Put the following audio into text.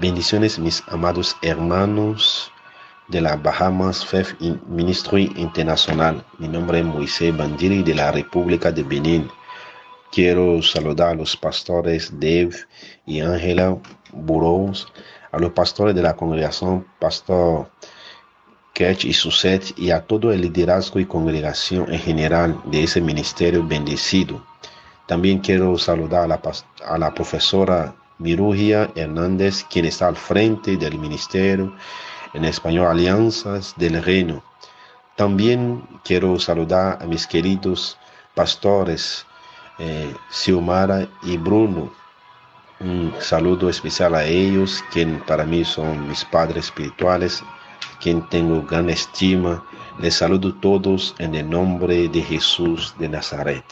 Bendiciones mis amados hermanos de la Bahamas Faith Ministry Internacional. Mi nombre es Moisés Bandiri de la República de Benín. Quiero saludar a los pastores Dave y Ángela Burroughs, a los pastores de la congregación Pastor Ketch y Suset y a todo el liderazgo y congregación en general de ese ministerio bendecido. También quiero saludar a la, a la profesora Mirugia Hernández, quien está al frente del ministerio en español Alianzas del Reino. También quiero saludar a mis queridos pastores eh, y Bruno. Un saludo especial a ellos, quien para mí son mis padres espirituales, quien tengo gran estima. Les saludo todos en el nombre de Jesús de Nazaret.